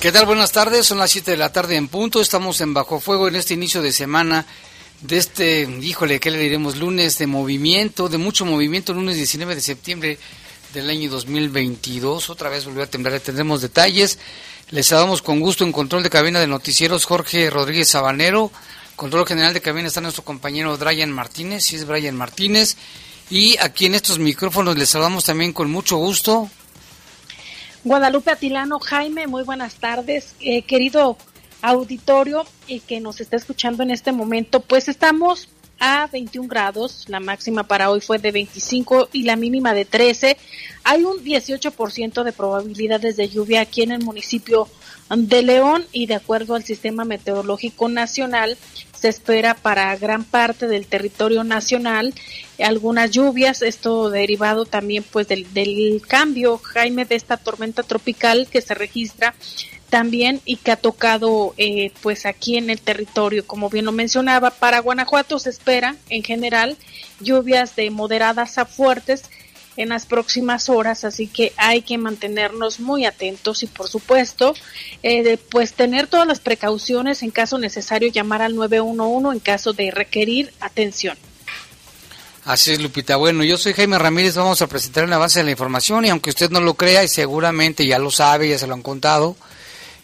¿Qué tal? Buenas tardes, son las 7 de la tarde en punto, estamos en Bajo Fuego en este inicio de semana de este, híjole, ¿qué le diremos? Lunes de movimiento, de mucho movimiento, lunes 19 de septiembre del año 2022, otra vez volvió a temblar, tendremos detalles, les saludamos con gusto en control de cabina de noticieros Jorge Rodríguez Sabanero, control general de cabina está nuestro compañero Brian Martínez, sí es Brian Martínez, y aquí en estos micrófonos les saludamos también con mucho gusto Guadalupe Atilano, Jaime, muy buenas tardes, eh, querido auditorio y que nos está escuchando en este momento. Pues estamos a 21 grados, la máxima para hoy fue de 25 y la mínima de 13. Hay un 18% de probabilidades de lluvia aquí en el municipio de León y de acuerdo al Sistema Meteorológico Nacional se espera para gran parte del territorio nacional algunas lluvias, esto derivado también pues del, del cambio, Jaime, de esta tormenta tropical que se registra también y que ha tocado eh, pues aquí en el territorio, como bien lo mencionaba, para Guanajuato se espera en general lluvias de moderadas a fuertes en las próximas horas, así que hay que mantenernos muy atentos y por supuesto, eh, pues tener todas las precauciones en caso necesario, llamar al 911 en caso de requerir atención. Así es, Lupita. Bueno, yo soy Jaime Ramírez, vamos a presentar una base de la información y aunque usted no lo crea y seguramente ya lo sabe, ya se lo han contado,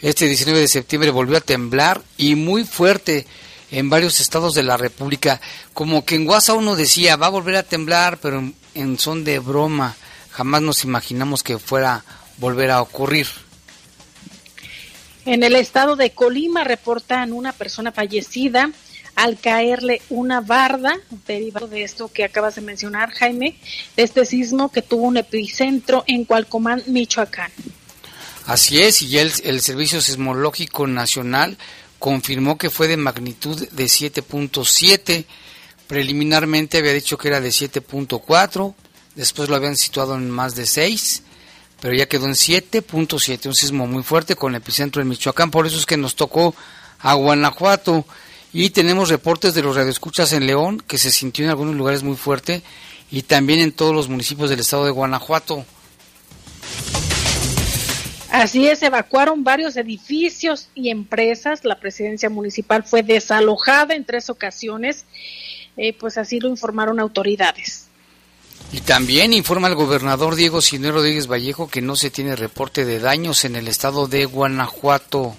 este 19 de septiembre volvió a temblar y muy fuerte en varios estados de la República. Como que en WhatsApp uno decía, va a volver a temblar, pero en, en son de broma. Jamás nos imaginamos que fuera a volver a ocurrir. En el estado de Colima reportan una persona fallecida al caerle una barda, derivado de esto que acabas de mencionar, Jaime, de este sismo que tuvo un epicentro en Cualcomán, Michoacán. Así es, y el, el Servicio Sismológico Nacional confirmó que fue de magnitud de 7.7. Preliminarmente había dicho que era de 7.4, después lo habían situado en más de 6, pero ya quedó en 7.7, un sismo muy fuerte con epicentro en Michoacán, por eso es que nos tocó a Guanajuato y tenemos reportes de los radioescuchas en León que se sintió en algunos lugares muy fuerte y también en todos los municipios del estado de Guanajuato. Así es, evacuaron varios edificios y empresas. La presidencia municipal fue desalojada en tres ocasiones, eh, pues así lo informaron autoridades. Y también informa el gobernador Diego Sinue Rodríguez Vallejo que no se tiene reporte de daños en el estado de Guanajuato.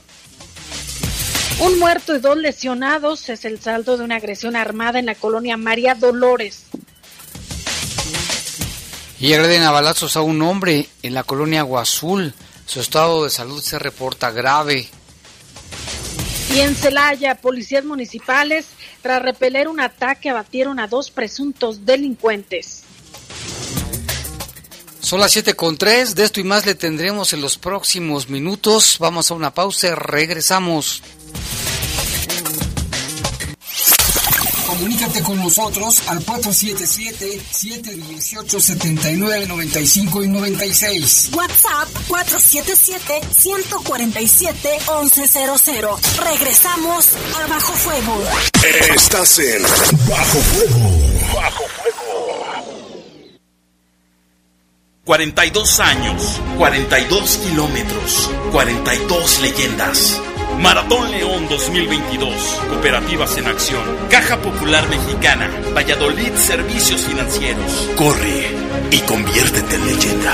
Un muerto y dos lesionados es el saldo de una agresión armada en la colonia María Dolores. Y agreden a balazos a un hombre en la colonia Aguazul. Su estado de salud se reporta grave. En Celaya, policías municipales, tras repeler un ataque, abatieron a dos presuntos delincuentes. Son las 7 con 3, de esto y más le tendremos en los próximos minutos. Vamos a una pausa, regresamos. Comunícate con nosotros al 477-718-7995 y 96. WhatsApp 477-147-1100. Regresamos a Bajo Fuego. Estás en Bajo Fuego. Bajo Fuego. 42 años, 42 kilómetros, 42 leyendas. Maratón León 2022. Cooperativas en acción. Caja Popular Mexicana. Valladolid Servicios Financieros. Corre y conviértete en leyenda.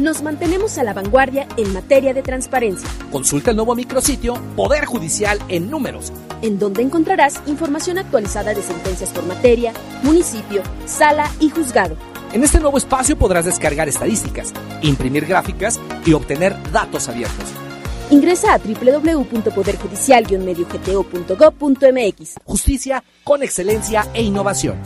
Nos mantenemos a la vanguardia en materia de transparencia. Consulta el nuevo micrositio Poder Judicial en Números, en donde encontrarás información actualizada de sentencias por materia, municipio, sala y juzgado. En este nuevo espacio podrás descargar estadísticas, imprimir gráficas y obtener datos abiertos. Ingresa a www.poderjudicial-mediogto.gov.mx. Justicia con excelencia e innovación.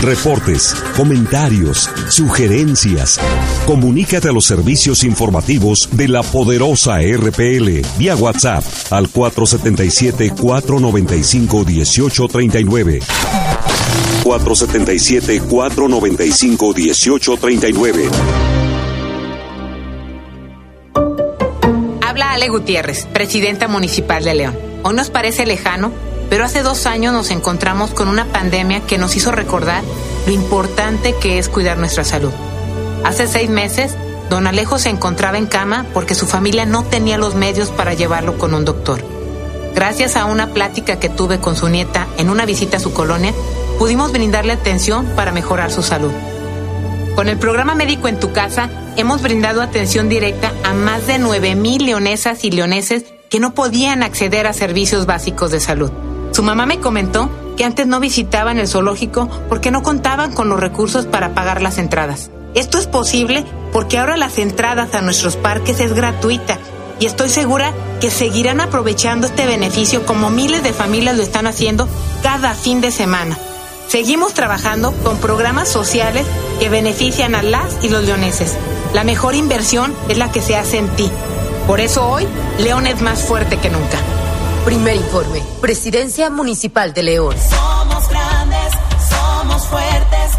Reportes, comentarios, sugerencias. Comunícate a los servicios informativos de la poderosa RPL vía WhatsApp al 477-495-1839. 477-495-1839. Habla Ale Gutiérrez, presidenta municipal de León. Hoy nos parece lejano, pero hace dos años nos encontramos con una pandemia que nos hizo recordar lo importante que es cuidar nuestra salud. Hace seis meses, don Alejo se encontraba en cama porque su familia no tenía los medios para llevarlo con un doctor. Gracias a una plática que tuve con su nieta en una visita a su colonia, pudimos brindarle atención para mejorar su salud. Con el programa Médico en tu casa, hemos brindado atención directa a más de 9.000 leonesas y leoneses que no podían acceder a servicios básicos de salud. Su mamá me comentó que antes no visitaban el zoológico porque no contaban con los recursos para pagar las entradas. Esto es posible porque ahora las entradas a nuestros parques es gratuita y estoy segura que seguirán aprovechando este beneficio como miles de familias lo están haciendo cada fin de semana. Seguimos trabajando con programas sociales que benefician a las y los leoneses. La mejor inversión es la que se hace en ti. Por eso hoy, León es más fuerte que nunca. Primer informe, Presidencia Municipal de León. Somos grandes, somos fuertes,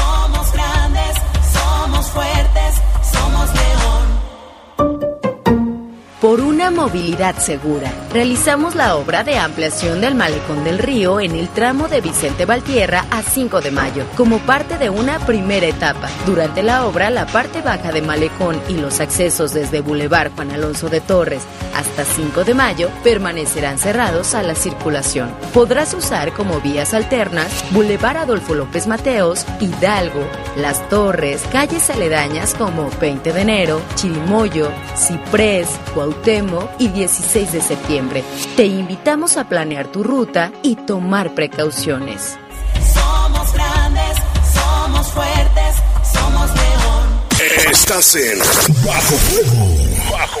Por una movilidad segura, realizamos la obra de ampliación del Malecón del Río en el tramo de Vicente Valtierra a 5 de mayo, como parte de una primera etapa. Durante la obra, la parte baja de Malecón y los accesos desde Boulevard Juan Alonso de Torres hasta 5 de mayo permanecerán cerrados a la circulación. Podrás usar como vías alternas Boulevard Adolfo López Mateos, Hidalgo, Las Torres, calles aledañas como 20 de enero, Chirimoyo, Ciprés, Cuauhtémoc y 16 de septiembre. Te invitamos a planear tu ruta y tomar precauciones. Somos grandes, somos fuertes, somos león. Estás en Bajo Fuego. Bajo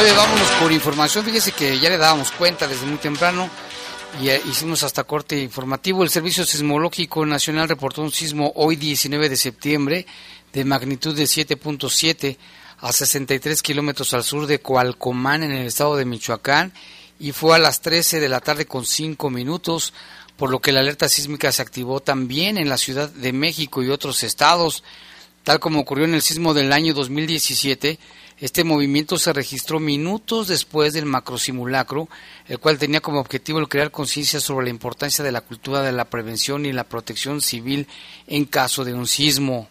Vámonos por información. Fíjese que ya le dábamos cuenta desde muy temprano y eh, hicimos hasta corte informativo. El Servicio Sismológico Nacional reportó un sismo hoy 19 de septiembre de magnitud de 7.7 a 63 kilómetros al sur de Coalcomán en el estado de Michoacán y fue a las 13 de la tarde con 5 minutos, por lo que la alerta sísmica se activó también en la Ciudad de México y otros estados. Tal como ocurrió en el sismo del año 2017, este movimiento se registró minutos después del macrosimulacro, el cual tenía como objetivo el crear conciencia sobre la importancia de la cultura de la prevención y la protección civil en caso de un sismo.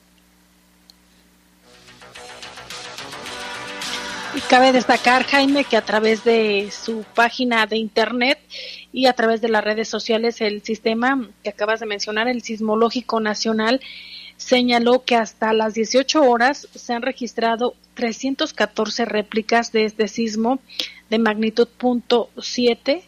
Y cabe destacar, Jaime, que a través de su página de internet y a través de las redes sociales, el sistema que acabas de mencionar, el Sismológico Nacional, señaló que hasta las 18 horas se han registrado 314 réplicas de este sismo de magnitud .7,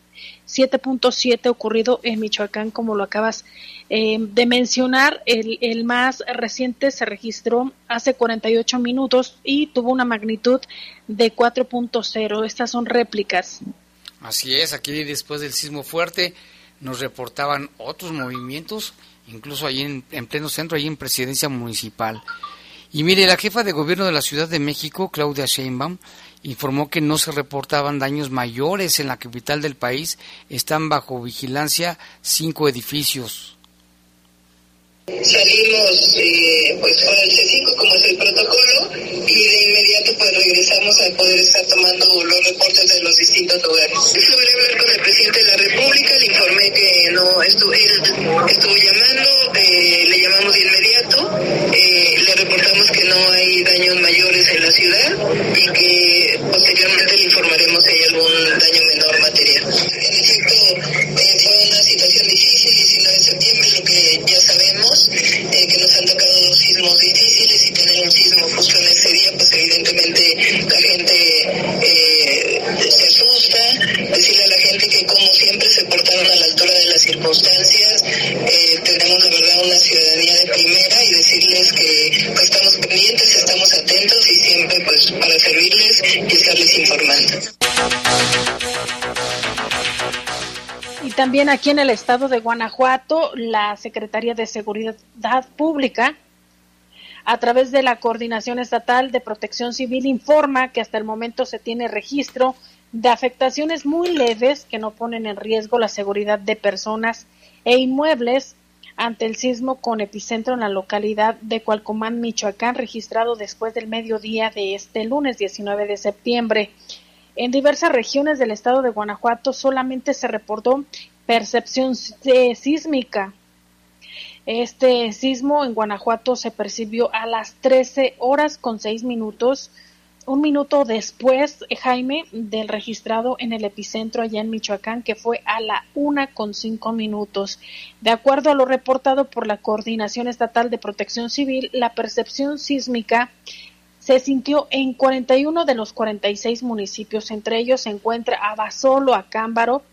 7.7 ocurrido en Michoacán, como lo acabas eh, de mencionar. El, el más reciente se registró hace 48 minutos y tuvo una magnitud de 4.0. Estas son réplicas. Así es, aquí después del sismo fuerte nos reportaban otros movimientos incluso ahí en, pleno centro, ahí en presidencia municipal. Y mire, la jefa de gobierno de la Ciudad de México, Claudia Sheinbaum, informó que no se reportaban daños mayores en la capital del país. Están bajo vigilancia cinco edificios. Salimos eh, pues con el C5 como es el protocolo y de inmediato pues regresamos a poder estar tomando los reportes de los distintos lugares. Logré hablar con el presidente de la República, le informé que no estuvo, él estuvo aquí en el estado de Guanajuato, la Secretaría de Seguridad Pública, a través de la Coordinación Estatal de Protección Civil, informa que hasta el momento se tiene registro de afectaciones muy leves que no ponen en riesgo la seguridad de personas e inmuebles ante el sismo con epicentro en la localidad de Cualcomán, Michoacán, registrado después del mediodía de este lunes 19 de septiembre. En diversas regiones del estado de Guanajuato solamente se reportó percepción sísmica. Este sismo en Guanajuato se percibió a las 13 horas con 6 minutos, un minuto después, Jaime, del registrado en el epicentro allá en Michoacán, que fue a la una con cinco minutos. De acuerdo a lo reportado por la Coordinación Estatal de Protección Civil, la percepción sísmica se sintió en 41 de los 46 municipios. Entre ellos se encuentra Abasolo, Acámbaro,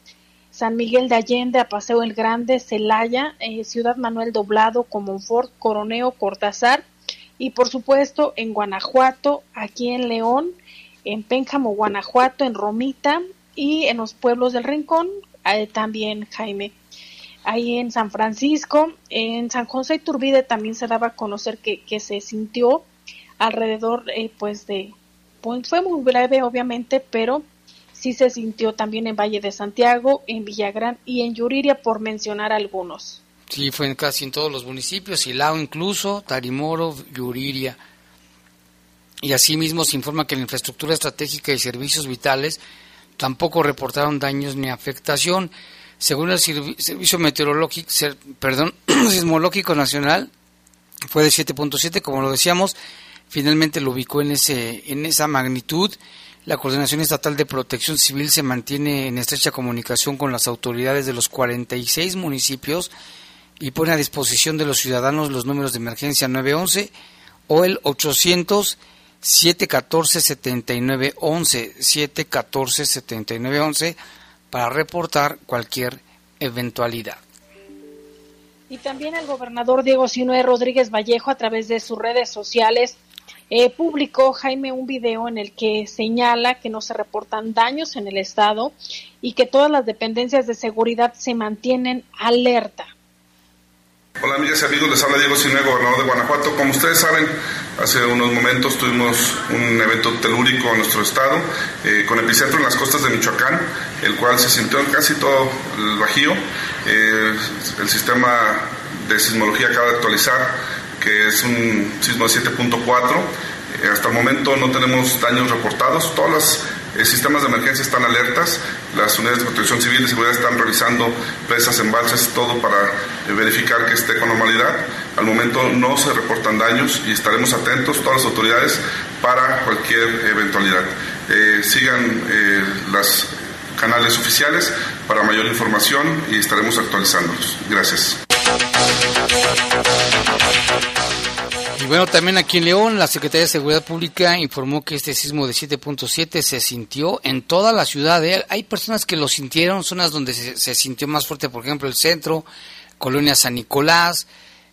San Miguel de Allende, Apaseo el Grande, Celaya, eh, Ciudad Manuel Doblado, Comonfort, Coroneo, Cortázar y por supuesto en Guanajuato, aquí en León, en Pénjamo, Guanajuato, en Romita y en los pueblos del Rincón, eh, también Jaime. Ahí en San Francisco, en San José y Turbide también se daba a conocer que, que se sintió alrededor eh, pues de pues fue muy breve obviamente pero sí se sintió también en Valle de Santiago en Villagrán y en Yuriria por mencionar algunos. Sí fue en casi en todos los municipios Silao incluso Tarimoro Yuriria. Y asimismo se informa que la infraestructura estratégica y servicios vitales tampoco reportaron daños ni afectación. Según el servicio meteorológico perdón sismológico nacional fue de 7.7 como lo decíamos finalmente lo ubicó en, ese, en esa magnitud. La Coordinación Estatal de Protección Civil se mantiene en estrecha comunicación con las autoridades de los 46 municipios y pone a disposición de los ciudadanos los números de emergencia 911 o el 800 714 7911 714 7911 para reportar cualquier eventualidad. Y también el gobernador Diego Sinue Rodríguez Vallejo a través de sus redes sociales eh, publicó Jaime un video en el que señala que no se reportan daños en el estado y que todas las dependencias de seguridad se mantienen alerta. Hola amigas y amigos, les habla Diego Sinue, gobernador de Guanajuato. Como ustedes saben, hace unos momentos tuvimos un evento telúrico en nuestro estado, eh, con epicentro en las costas de Michoacán, el cual se sintió en casi todo el Bajío. Eh, el sistema de sismología acaba de actualizar que es un sismo de 7.4. Eh, hasta el momento no tenemos daños reportados. Todos los eh, sistemas de emergencia están alertas. Las unidades de protección civil y seguridad están revisando presas, embalses, todo para eh, verificar que esté con normalidad. Al momento no se reportan daños y estaremos atentos, todas las autoridades, para cualquier eventualidad. sigan los canales oficiales para mayor información y estaremos actualizándolos. Gracias. Y bueno, también aquí en León, la Secretaría de Seguridad Pública informó que este sismo de 7.7 se sintió en toda la ciudad. ¿eh? Hay personas que lo sintieron, zonas donde se, sintió más fuerte, por ejemplo, el centro, Colonia San Nicolás,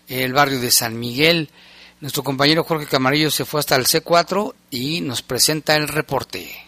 el barrio de San Miguel. Nuestro compañero Jorge Camarillo se fue hasta el C4 y nos presenta el reporte.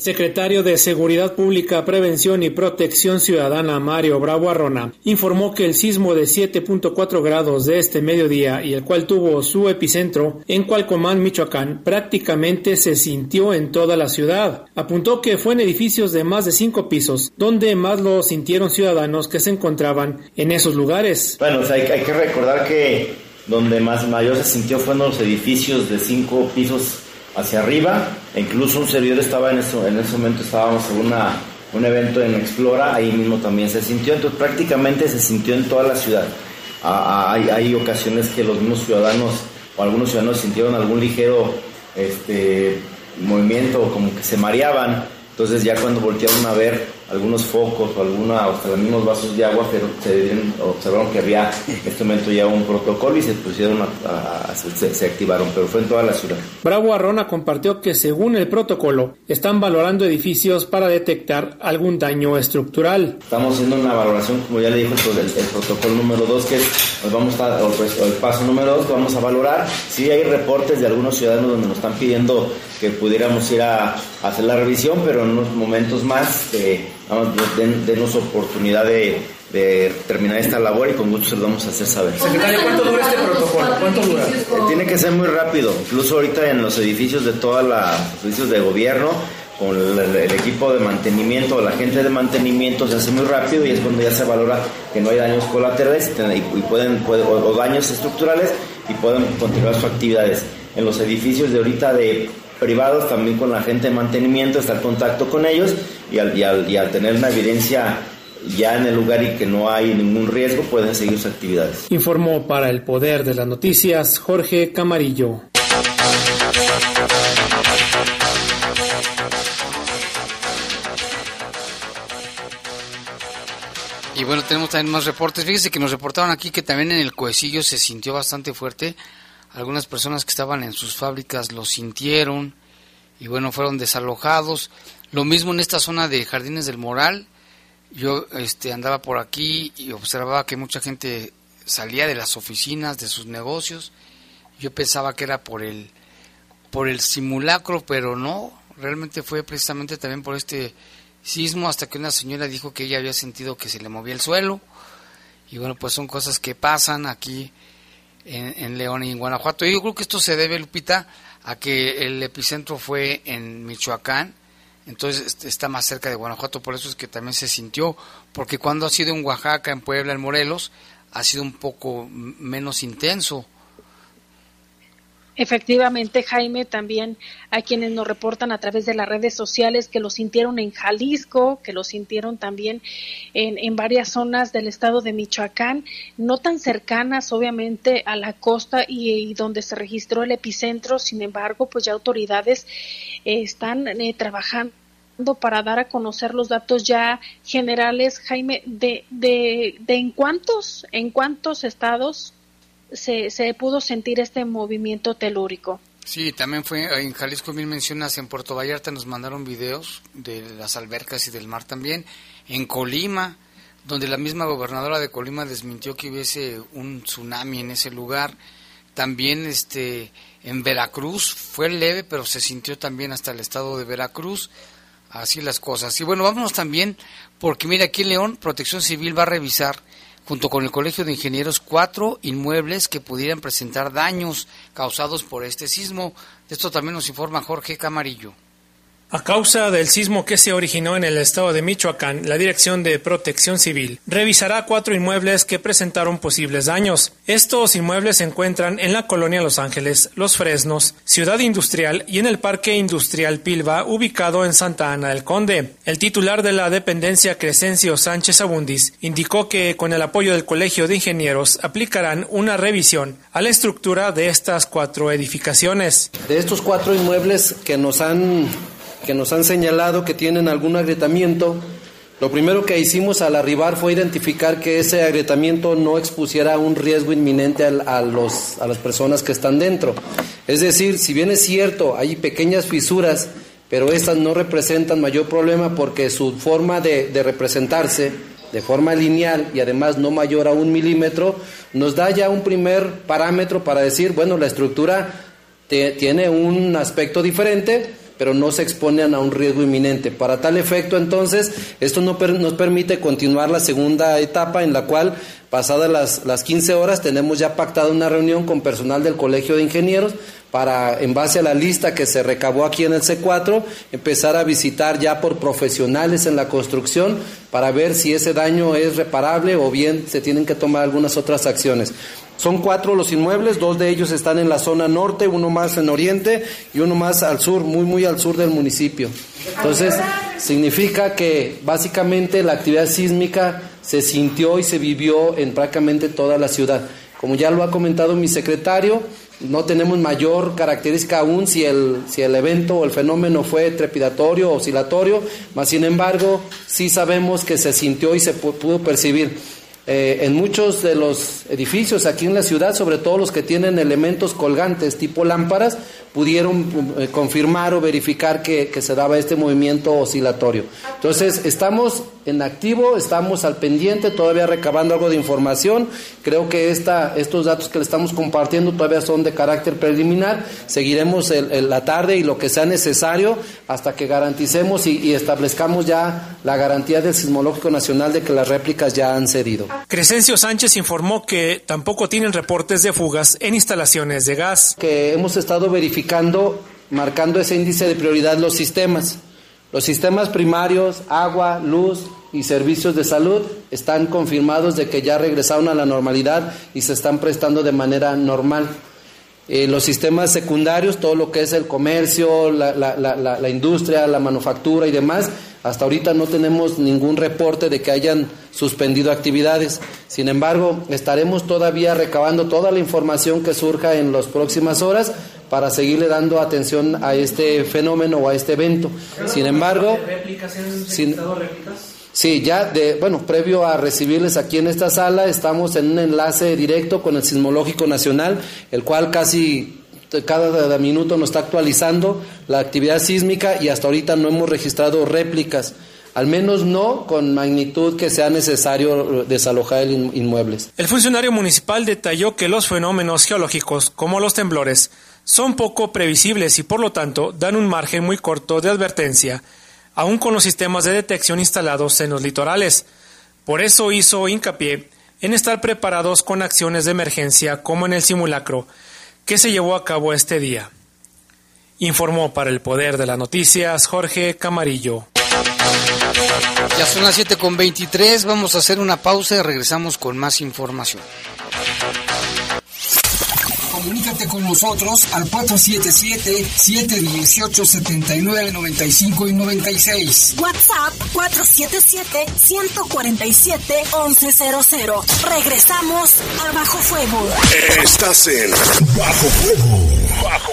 Secretario de Seguridad Pública, Prevención y Protección Ciudadana Mario Bravo Arrona informó que el sismo de 7.4 grados de este mediodía y el cual tuvo su epicentro en Cualcomán, Michoacán, prácticamente se sintió en toda la ciudad. Apuntó que fue en edificios de más de cinco pisos, donde más lo sintieron ciudadanos que se encontraban en esos lugares. Bueno, hay, hay que recordar que donde más mayor se sintió fue en los edificios de cinco pisos hacia arriba. E incluso un servidor estaba en ese, en ese momento, estábamos en una, un evento en Explora, ahí mismo también se sintió. Entonces prácticamente se sintió en toda la ciudad. hay, hay, ocasiones que los mismos ciudadanos o algunos ciudadanos sintieron algún ligero este, movimiento, como que se mareaban. Entonces ya cuando voltearon a ver algunos focos o alguna, hasta los mismos vasos de agua, pero se observaron que había en este momento ya un protocolo y se pusieron a, se, activaron, pero fue en toda la ciudad. Bravo Arrona compartió que según el protocolo están valorando edificios para detectar algún daño estructural. Estamos haciendo una valoración, como ya le dijo el, el protocolo número 2, que nos vamos a, pues, el paso número 2, vamos a valorar si hay reportes de algunos ciudadanos donde nos están pidiendo que pudiéramos ir a, hacer la revisión, pero en unos momentos más eh, den, denos oportunidad de, terminar esta labor y con gusto se lo vamos a hacer saber. Secretario, ¿cuánto dura este protocolo? ¿Cuánto dura? Eh, tiene que ser muy rápido, incluso ahorita en los edificios de todos los edificios de gobierno, con el, equipo de mantenimiento, la gente de mantenimiento se hace muy rápido y es cuando ya se valora que no hay daños colaterales y, pueden, o, daños estructurales y pueden continuar sus actividades. En los edificios de ahorita de privados, también con la gente de mantenimiento, estar en contacto con ellos y al, y al, y al tener una evidencia ya en el lugar y que no hay ningún riesgo, pueden seguir sus actividades. Informó para el Poder de las Noticias Jorge Camarillo. Y bueno, tenemos también más reportes. Fíjese que nos reportaron aquí que también en el Coecillo se sintió bastante fuerte. Algunas personas que estaban en sus fábricas lo sintieron y bueno, fueron desalojados. Lo mismo en esta zona de Jardines del Moral. Yo este, andaba por aquí y observaba que mucha gente salía de las oficinas, de sus negocios. Yo pensaba que era por el, por el simulacro, pero no, realmente fue precisamente también por este sismo hasta que una señora dijo que ella había sentido que se le movía el suelo. Y bueno, pues son cosas que pasan aquí en, León y en Guanajuato. Yo creo que esto se debe, Lupita, a que el epicentro fue en Michoacán, entonces está más cerca de Guanajuato, por eso es que también se sintió, porque cuando ha sido en Oaxaca, en Puebla, en Morelos, ha sido un poco menos intenso. Efectivamente, Jaime, también hay quienes nos reportan a través de las redes sociales que lo sintieron en Jalisco, que lo sintieron también en, en varias zonas del estado de Michoacán, no tan cercanas obviamente a la costa y, donde se registró el epicentro, sin embargo, pues ya autoridades eh, están eh, trabajando para dar a conocer los datos ya generales, Jaime, de, de, de en cuántos, en cuántos estados se, se pudo sentir este movimiento telúrico. Sí, también fue en Jalisco, bien mencionas, en Puerto Vallarta nos mandaron videos de las albercas y del mar también. En Colima, donde la misma gobernadora de Colima desmintió que hubiese un tsunami en ese lugar. También este, en Veracruz fue leve, pero se sintió también hasta el estado de Veracruz. Así las cosas. Y bueno, vámonos también, porque mira, aquí en León, Protección Civil va a revisar junto con el Colegio de Ingenieros, cuatro inmuebles que pudieran presentar daños causados por este sismo. De esto también nos informa Jorge Camarillo. A causa del sismo que se originó en el estado de Michoacán, la Dirección de Protección Civil revisará cuatro inmuebles que presentaron posibles daños. Estos inmuebles se encuentran en la colonia Los Ángeles, Los Fresnos, Ciudad Industrial y en el Parque Industrial Pilva, ubicado en Santa Ana del Conde. El titular de la dependencia Crescencio Sánchez Abundis indicó que con el apoyo del Colegio de Ingenieros aplicarán una revisión a la estructura de estas cuatro edificaciones. De estos cuatro inmuebles que nos han que nos han señalado que tienen algún agrietamiento, lo primero que hicimos al arribar fue identificar que ese agrietamiento no expusiera un riesgo inminente a, los, a las personas que están dentro. Es decir, si bien es cierto, hay pequeñas fisuras, pero estas no representan mayor problema porque su forma de, de representarse de forma lineal y además no mayor a un milímetro, nos da ya un primer parámetro para decir, bueno, la estructura tiene un aspecto diferente, pero no se exponen a un riesgo inminente. Para tal efecto, entonces, esto no nos permite continuar la segunda etapa en la cual, pasadas las, las 15 horas, tenemos ya pactado una reunión con personal del Colegio de Ingenieros para, en base a la lista que se recabó aquí en el C4, empezar a visitar ya por profesionales en la construcción para ver si ese daño es reparable o bien se tienen que tomar algunas otras acciones. Son cuatro los inmuebles, dos de ellos están en la zona norte, uno más en oriente y uno más al sur, muy muy al sur del municipio. Entonces, significa que básicamente la actividad sísmica se sintió y se vivió en prácticamente toda la ciudad. Como ya lo ha comentado mi secretario, no tenemos mayor característica aún si el, si el evento o el fenómeno fue trepidatorio o oscilatorio, mas sin embargo sí sabemos que se sintió y se pudo percibir. Eh, en muchos de los edificios aquí en la ciudad, sobre todo los que tienen elementos colgantes tipo lámparas, pudieron eh, confirmar o verificar que, se daba este movimiento oscilatorio. Entonces, estamos en activo, estamos al pendiente, todavía recabando algo de información. Creo que esta, estos datos que le estamos compartiendo todavía son de carácter preliminar. Seguiremos la tarde y lo que sea necesario hasta que garanticemos y, y establezcamos ya la garantía del Sismológico Nacional de que las réplicas ya han cedido. Crescencio Sánchez informó que tampoco tienen reportes de fugas en instalaciones de gas. Que hemos estado verificando, marcando ese índice de prioridad los sistemas. Los sistemas primarios, agua, luz y servicios de salud están confirmados de que ya regresaron a la normalidad y se están prestando de manera normal. Eh, los sistemas secundarios, todo lo que es el comercio, la, la, industria, la manufactura y demás, hasta ahorita no tenemos ningún reporte de que hayan suspendido actividades. Sin embargo, estaremos todavía recabando toda la información que surja en las próximas horas para seguirle dando atención a este fenómeno o a este evento. Sin embargo, sin, Sí, ya de, bueno, previo a recibirles aquí en esta sala, estamos en un enlace directo con el Sismológico Nacional, el cual casi cada minuto nos está actualizando la actividad sísmica y hasta ahorita no hemos registrado réplicas, al menos no con magnitud que sea necesario desalojar el inmuebles. El funcionario municipal detalló que los fenómenos geológicos, como los temblores, son poco previsibles y por lo tanto dan un margen muy corto de advertencia aún con los sistemas de detección instalados en los litorales. Por eso hizo hincapié en estar preparados con acciones de emergencia como en el simulacro que se llevó a cabo este día. Informó para el Poder de las Noticias Jorge Camarillo. Ya son las 7.23, vamos a hacer una pausa y regresamos con más información. Comunícate con nosotros al 477-718-7995 y 96. WhatsApp 477-147-1100. Regresamos a Bajo Fuego. Estás en Bajo Fuego. Bajo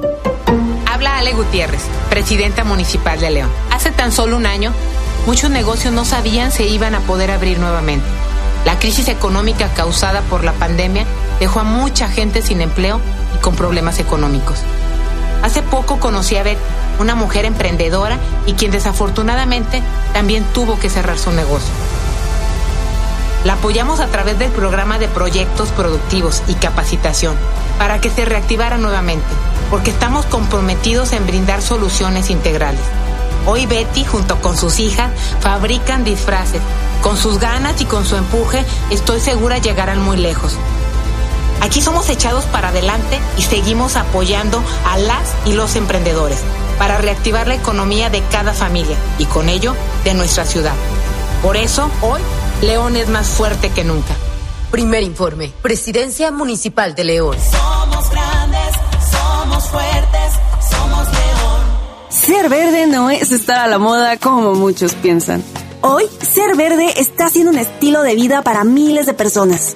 Ale Gutiérrez, presidenta municipal de León. Hace tan solo un año, muchos negocios no sabían si iban a poder abrir nuevamente. La crisis económica causada por la pandemia dejó a mucha gente sin empleo y con problemas económicos. Hace poco conocí a Betty, una mujer emprendedora y quien desafortunadamente también tuvo que cerrar su negocio. La apoyamos a través del programa de proyectos productivos y capacitación para que se reactivara nuevamente, porque estamos comprometidos en brindar soluciones integrales. Hoy Betty, junto con sus hijas, fabrican disfraces. Con sus ganas y con su empuje, estoy segura llegarán muy lejos. Aquí somos echados para adelante y seguimos apoyando a las y los emprendedores para reactivar la economía de cada familia y con ello de nuestra ciudad. Por eso, hoy, León es más fuerte que nunca. Primer informe, Presidencia Municipal de León. Somos Ser verde no es estar a la moda como muchos piensan. Hoy, ser verde está siendo un estilo de vida para miles de personas.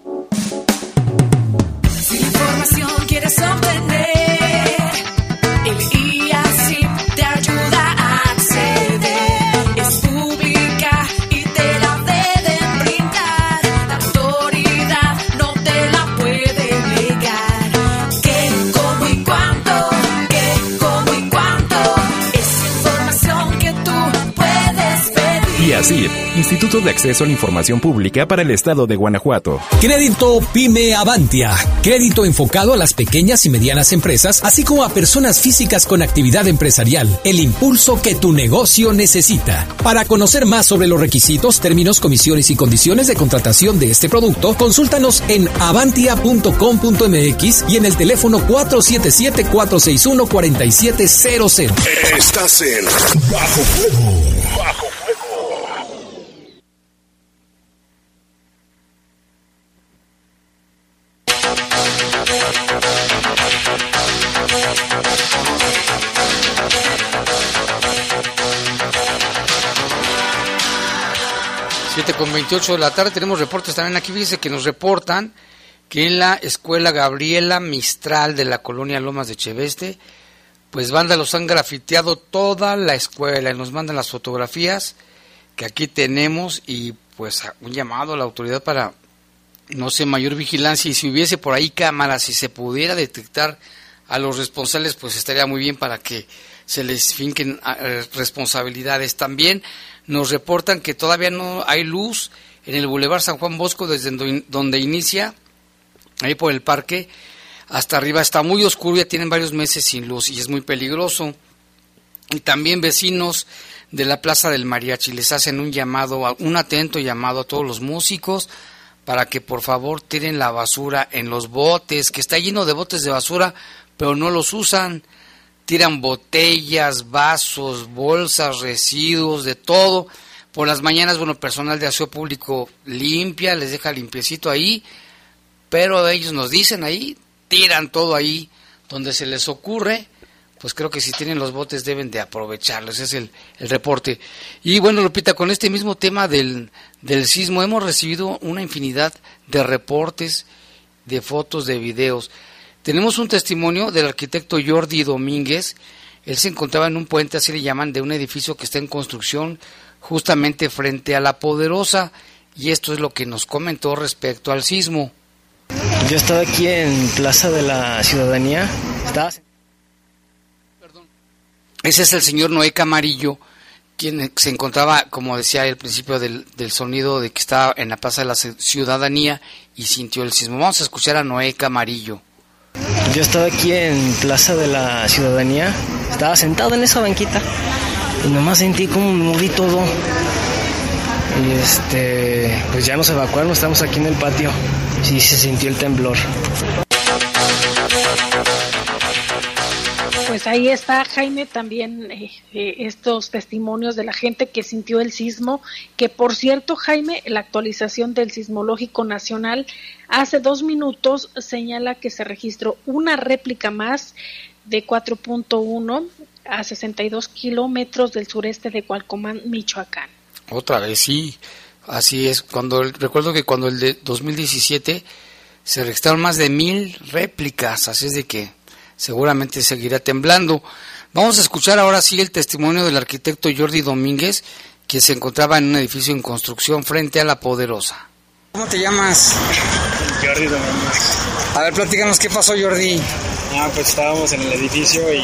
Instituto de Acceso a la Información Pública para el Estado de Guanajuato. Crédito Pyme Avantia. Crédito enfocado a las pequeñas y medianas empresas, así como a personas físicas con actividad empresarial. El impulso que tu negocio necesita. Para conocer más sobre los requisitos, términos, comisiones y condiciones de contratación de este producto, consúltanos en avantia.com.mx y en el teléfono 477-461-4700. Estás en Bajo Fuego. Bajo Siete 28 de la tarde tenemos reportes también aquí. Fíjese que nos reportan que en la escuela Gabriela Mistral de la colonia Lomas de Cheveste, pues vándalos han grafiteado toda la escuela y nos mandan las fotografías que aquí tenemos y pues un llamado a la autoridad para, no sé, mayor vigilancia y si hubiese por ahí cámaras y se pudiera detectar a los responsables, pues estaría muy bien para que se les finquen eh, responsabilidades. También nos reportan que todavía no hay luz en el Boulevard San Juan Bosco desde do- donde inicia, ahí por el parque, hasta arriba está muy oscuro, ya tienen varios meses sin luz y es muy peligroso. Y también vecinos de la Plaza del Mariachi les hacen un llamado, un atento llamado a todos los músicos para que por favor tiren la basura en los botes, que está lleno de botes de basura, pero no los usan. Tiran botellas, vasos, bolsas, residuos, de todo. Por las mañanas, bueno, personal de aseo público limpia, les deja limpiecito ahí, pero ellos nos dicen ahí, tiran todo ahí donde se les ocurre, pues creo que si tienen los botes deben de aprovecharlos, ese es el, el reporte. Y bueno, Lupita, con este mismo tema del, del sismo hemos recibido una infinidad de reportes, de fotos, de videos. Tenemos un testimonio del arquitecto Jordi Domínguez, él se encontraba en un puente, así le llaman, de un edificio que está en construcción justamente frente a la Poderosa, y esto es lo que nos comentó respecto al sismo. Yo estaba aquí en Plaza de la Ciudadanía. Estaba... Ese es el señor Noé Camarillo, quien se encontraba, como decía al principio del, del sonido, de que estaba en la Plaza de la Ciudadanía y sintió el sismo. Vamos a escuchar a Noé Camarillo. Yo estaba aquí en Plaza de la Ciudadanía, estaba sentado en esa banquita y nomás sentí como me moví todo. Y este, pues ya nos evacuaron, estamos aquí en el patio. Sí, se sintió el temblor. Pues ahí está Jaime también eh, eh, estos testimonios de la gente que sintió el sismo, que por cierto Jaime, la actualización del sismológico nacional hace dos minutos señala que se registró una réplica más de 4.1 a 62 kilómetros del sureste de Cualcomán, Michoacán. Otra vez, sí, así es. Cuando recuerdo que cuando el de 2017 se registraron más de mil réplicas, así es de que seguramente seguirá temblando. Vamos a escuchar ahora sí el testimonio del arquitecto Jordi Domínguez, que se encontraba en un edificio en construcción frente a la Poderosa. ¿Cómo te llamas? Jordi Domínguez. A ver, platícanos qué pasó, Jordi. Ah, pues estábamos en el edificio y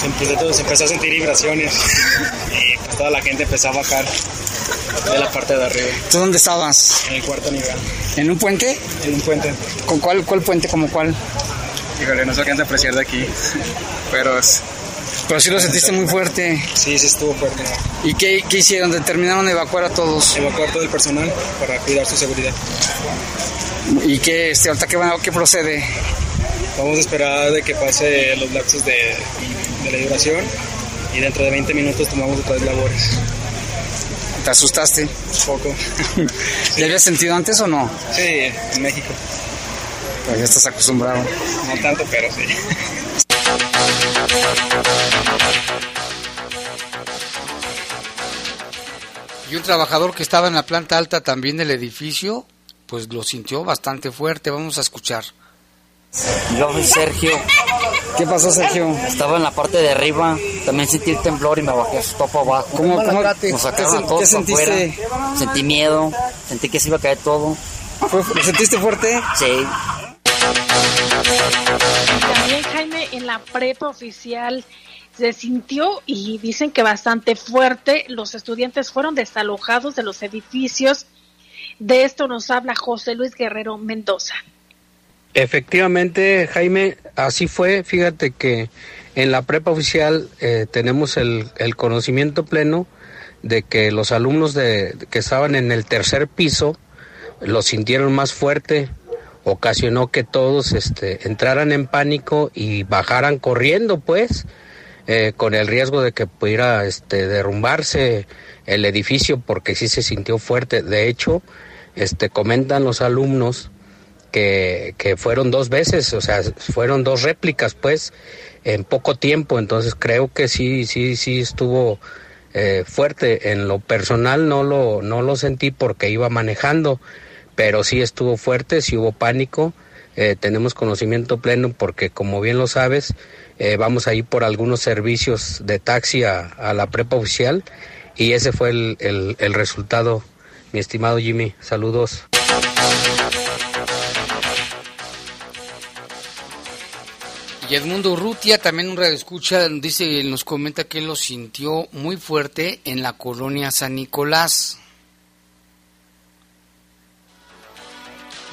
se empezó, se empezó a sentir vibraciones y pues toda la gente empezó a bajar de la parte de arriba. ¿Tú dónde estabas? En el cuarto nivel. ¿En un puente? En un puente. ¿Con cuál, cuál puente? ¿Como cuál? Híjole, no se alcanza a apreciar de aquí, pero. Pero sí lo sentiste muy fuerte. Sí, sí estuvo fuerte. ¿Y qué, qué hicieron? ¿Determinaron de evacuar a todos? Evacuar todo el personal para cuidar su seguridad. ¿Y qué, este, ahorita qué, qué procede? Vamos a esperar de que pase los lapsos de, de la duración y dentro de 20 minutos tomamos otras labores. ¿Te asustaste? Un poco. ¿Ya habías sentido antes o no? Sí, en México. Pues ya estás acostumbrado. No tanto, pero sí. Y un trabajador que estaba en la planta alta también del edificio, pues lo sintió bastante fuerte. Vamos a escuchar. Yo soy Sergio. ¿Qué pasó, Sergio? Estaba en la parte de arriba, también sentí el temblor y me bajé hasta para abajo. ¿Cómo- cómo- Nos sacaron qué a todos qué sentiste? afuera. Sentí miedo, sentí que se iba a caer todo. ¿Lo sentiste fuerte? Sí. También Jaime en la prepa oficial se sintió y dicen que bastante fuerte. Los estudiantes fueron desalojados de los edificios. De esto nos habla José Luis Guerrero Mendoza. Efectivamente, Jaime, así fue. Fíjate que en la prepa oficial eh, tenemos el, el conocimiento pleno de que los alumnos de, que estaban en el tercer piso lo sintieron más fuerte, ocasionó que todos este, entraran en pánico y bajaran corriendo, pues, eh, con el riesgo de que pudiera este, derrumbarse el edificio porque sí se sintió fuerte. De hecho, este, comentan los alumnos que, que fueron dos veces, o sea, fueron dos réplicas, pues, en poco tiempo. Entonces creo que sí, sí, sí estuvo eh, fuerte. En lo personal no lo, no lo sentí porque iba manejando, pero sí estuvo fuerte, sí hubo pánico. Eh, tenemos conocimiento pleno porque, como bien lo sabes, eh, vamos a ir por algunos servicios de taxi a, la prepa oficial y ese fue el, el, el resultado, mi estimado Jimmy. Saludos. Y Edmundo Urrutia, también un radioescucha, dice, nos comenta que él lo sintió muy fuerte en la colonia San Nicolás.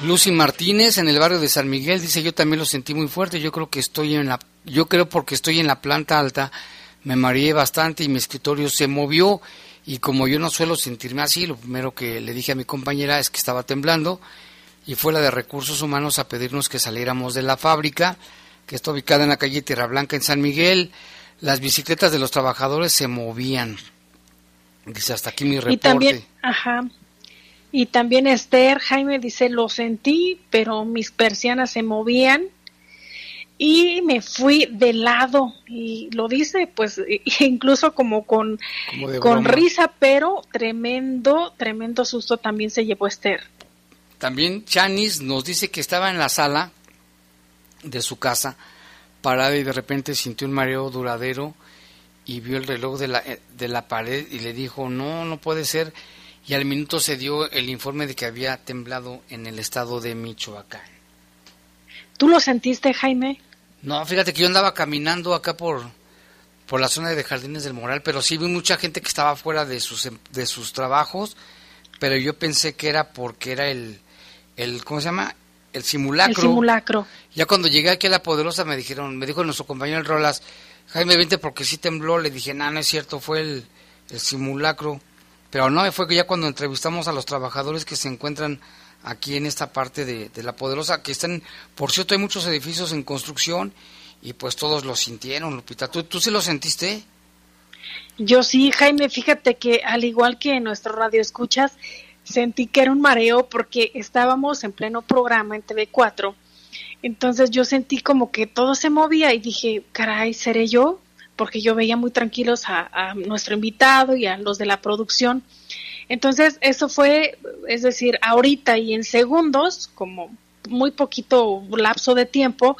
Lucy Martínez en el barrio de San Miguel dice yo también lo sentí muy fuerte yo creo que estoy en la yo creo porque estoy en la planta alta me mareé bastante y mi escritorio se movió y como yo no suelo sentirme así lo primero que le dije a mi compañera es que estaba temblando y fue la de recursos humanos a pedirnos que saliéramos de la fábrica que está ubicada en la calle Tierra Blanca en San Miguel las bicicletas de los trabajadores se movían dice hasta aquí mi reporte Y también, ajá. Y también Esther Jaime dice, lo sentí, pero mis persianas se movían. y me fui de lado y lo dice pues incluso como con, Como con risa, pero tremendo, tremendo susto también se llevó Esther. También Chanis nos dice que estaba en la sala de su casa, parada y de repente sintió un mareo duradero y vio el reloj de la, eh, de la pared y le dijo, no, no puede ser. Y al minuto se dio el informe de que había temblado en el estado de Michoacán. ¿Tú lo sentiste, Jaime? No, fíjate que yo andaba caminando acá por, por la zona de Jardines del Moral, pero sí vi mucha gente que estaba fuera de sus, em- de sus trabajos, pero yo pensé que era porque era el, el ¿cómo se llama? El simulacro. El simulacro. Ya cuando llegué aquí a La Poderosa me dijeron, me dijo nuestro compañero el Rolas, Jaime, vente porque sí tembló. Le dije, no, no es cierto, fue el, el simulacro. Pero no, fue que ya cuando entrevistamos a los trabajadores que se encuentran aquí en esta parte de, La Poderosa, que están, por cierto, hay muchos edificios en construcción y pues todos lo sintieron, Lupita. ¿Tú, tú sí lo sentiste? Yo sí, Jaime, fíjate que al igual que en nuestro radio escuchas, sentí que era un mareo porque estábamos en pleno programa en TV4. Entonces yo sentí como que todo se movía y dije, caray, ¿seré yo? Porque yo veía muy tranquilos a, nuestro invitado y a los de la producción. Entonces eso fue, es decir, ahorita y en segundos, como muy poquito lapso de tiempo,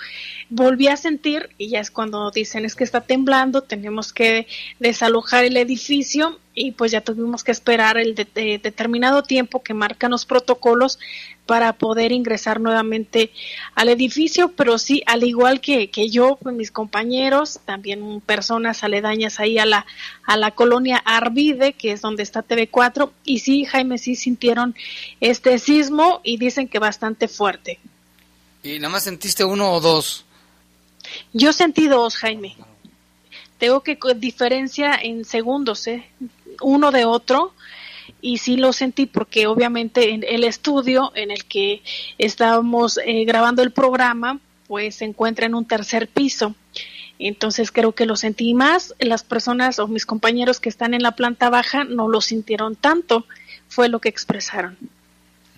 volví a sentir, y ya es cuando dicen es que está temblando, tenemos que desalojar el edificio y pues ya tuvimos que esperar el de- de- determinado tiempo que marcan los protocolos para poder ingresar nuevamente al edificio, pero sí, al igual que, que yo, pues mis compañeros, también personas aledañas ahí a la, a la colonia Arvide, que es donde está TV4, y sí, Jaime, sí sintieron este sismo y dicen que bastante fuerte. ¿Y nada más sentiste uno o dos? Yo sentí dos, Jaime. Tengo que diferencia en segundos, ¿eh? Uno de otro. Y sí lo sentí porque obviamente en el estudio en el que estábamos eh, grabando el programa, pues se encuentra en un tercer piso. Entonces creo que lo sentí más. Las personas o mis compañeros que están en la planta baja no lo sintieron tanto. Fue lo que expresaron.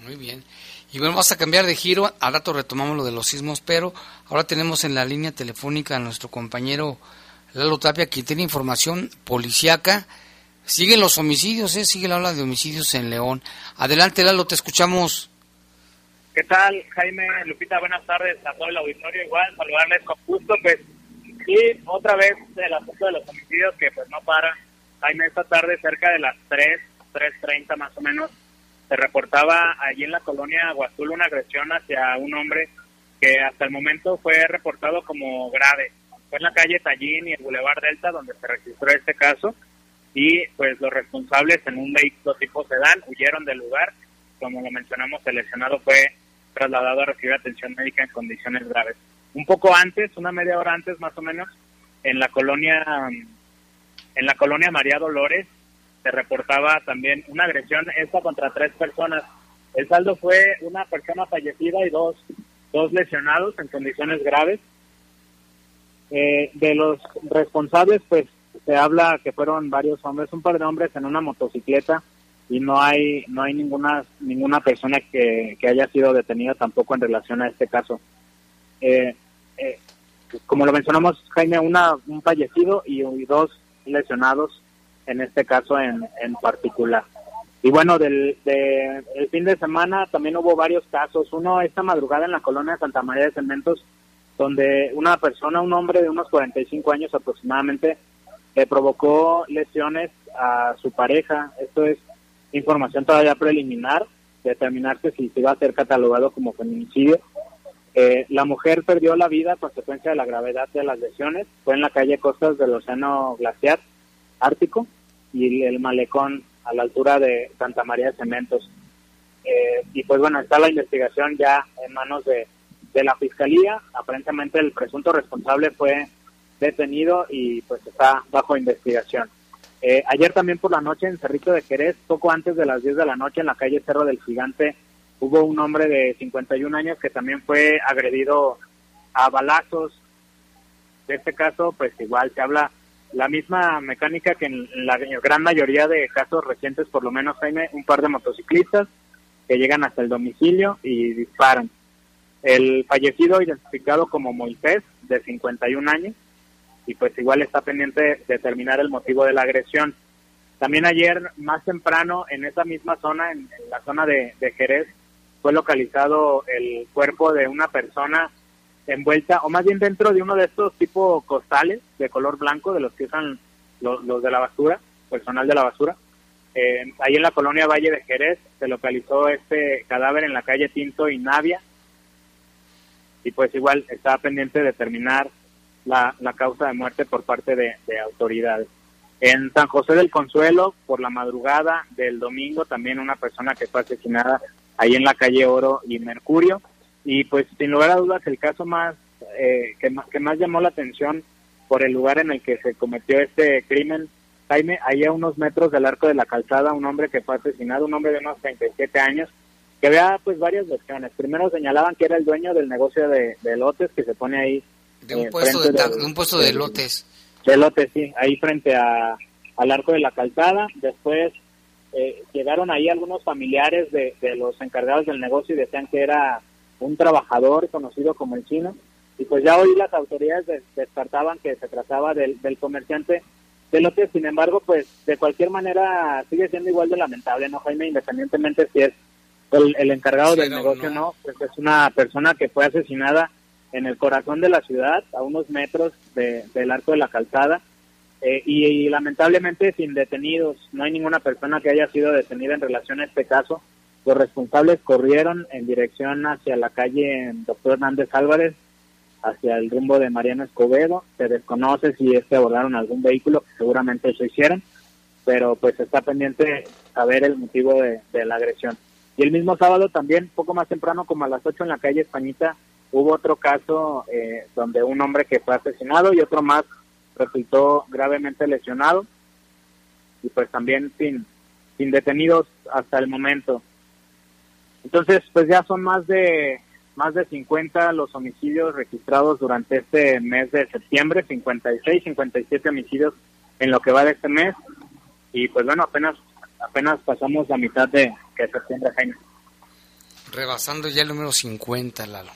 Muy bien. Y bueno, vamos a cambiar de giro. Al rato retomamos lo de los sismos, pero ahora tenemos en la línea telefónica a nuestro compañero Lalo Tapia, quien tiene información policiaca. Siguen los homicidios, ¿eh? Sigue la ola de homicidios en León. Adelante, Lalo, te escuchamos. ¿Qué tal, Jaime, Lupita? Buenas tardes a todo el auditorio. Igual, saludarles con gusto. Pues, y otra vez el asunto de los homicidios que pues no para. Jaime, esta tarde, cerca de las 3, 3.30 más o menos, se reportaba allí en la colonia Aguazul una agresión hacia un hombre que hasta el momento fue reportado como grave. Fue en la calle Tallín y el Boulevard Delta donde se registró este caso y pues los responsables en un vehículo tipo sedán huyeron del lugar. Como lo mencionamos, el lesionado fue trasladado a recibir atención médica en condiciones graves. Un poco antes, una media hora antes más o menos, en la colonia en la colonia María Dolores se reportaba también una agresión esta contra tres personas. El saldo fue una persona fallecida y dos dos lesionados en condiciones graves. Eh, de los responsables, pues se habla que fueron varios hombres, un par de hombres en una motocicleta y no hay no hay ninguna ninguna persona que, que haya sido detenida tampoco en relación a este caso. Eh, eh, como lo mencionamos, Jaime, una, un fallecido y, dos lesionados en este caso en, en particular. Y bueno, del de, el fin de semana también hubo varios casos. Uno esta madrugada en la colonia de Santa María de Cementos, donde una persona, un hombre de unos 45 años aproximadamente, le provocó lesiones a su pareja. Esto es información todavía preliminar, determinarse si se va a ser catalogado como feminicidio. Eh, la mujer perdió la vida a consecuencia de la gravedad de las lesiones. Fue en la calle Costas del Océano Glaciar Ártico y el malecón a la altura de Santa María de Cementos. Eh, y pues bueno, está la investigación ya en manos de, de la Fiscalía. Aparentemente el presunto responsable fue detenido y pues está bajo investigación. Eh, ayer también por la noche en Cerrito de Jerez, poco antes de las 10 de la noche en la calle Cerro del Gigante, hubo un hombre de 51 años que también fue agredido a balazos. De este caso, pues igual se habla la misma mecánica que en la gran mayoría de casos recientes, por lo menos Jaime, un par de motociclistas que llegan hasta el domicilio y disparan. El fallecido identificado como Moisés, de 51 años, y pues igual está pendiente de determinar el motivo de la agresión. También ayer, más temprano, en esa misma zona, en, la zona de, Jerez, fue localizado el cuerpo de una persona envuelta, o más bien dentro de uno de estos tipo costales de color blanco, de los que usan los, de la basura, personal de la basura. Eh, ahí en la colonia Valle de Jerez se localizó este cadáver en la calle Tinto y Navia, y pues igual estaba pendiente de determinar la, la causa de muerte por parte de, de autoridades. En San José del Consuelo, por la madrugada del domingo, también una persona que fue asesinada ahí en la calle Oro y Mercurio. Y pues sin lugar a dudas el caso más, eh, que más que más llamó la atención por el lugar en el que se cometió este crimen, Jaime, ahí a unos metros del arco de la calzada, un hombre que fue asesinado, un hombre de unos 37 años, que había pues varias versiones. Primero señalaban que era el dueño del negocio de, de lotes que se pone ahí. De un eh, puesto de, un puesto de lotes. de lotes, sí, ahí frente a, al arco de la calzada. Después eh, llegaron ahí algunos familiares de, de los encargados del negocio y decían que era un trabajador conocido como el chino. Y pues ya hoy las autoridades des- descartaban que se trataba del, del comerciante de lotes. Sin embargo, pues de cualquier manera sigue siendo igual de lamentable, ¿no, Jaime? Independientemente si es el, el encargado del negocio, ¿no? Pues es una persona que fue asesinada en el corazón de la ciudad, a unos metros de- del arco de la calzada, eh, y, lamentablemente sin detenidos. No hay ninguna persona que haya sido detenida en relación a este caso. Los responsables corrieron en dirección hacia la calle Doctor Hernández Álvarez, hacia el rumbo de Mariano Escobedo. Se desconoce si es que abordaron algún vehículo, seguramente eso hicieron, pero pues está pendiente saber el motivo de, de la agresión. Y el mismo sábado también, poco más temprano, como a las 8 en la calle Españita, hubo otro caso eh, donde un hombre que fue asesinado y otro más resultó gravemente lesionado y pues también sin, sin detenidos hasta el momento. Entonces, pues ya son más de más de 50 los homicidios registrados durante este mes de septiembre, 56, 57 homicidios en lo que va de este mes y pues bueno, apenas apenas pasamos la mitad de que septiembre, Jaime. Rebasando ya el número 50, Lalo.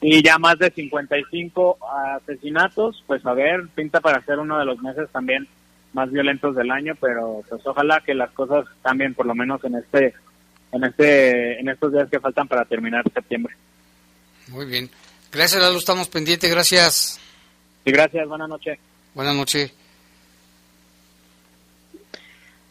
Y ya más de 55 asesinatos, pues a ver, pinta para ser uno de los meses también más violentos del año, pero pues ojalá que las cosas cambien por lo menos en este en este en estos días que faltan para terminar septiembre. Muy bien. Gracias, Lalo. Estamos pendientes. Gracias. Y gracias, buenas noches. Buenas noches.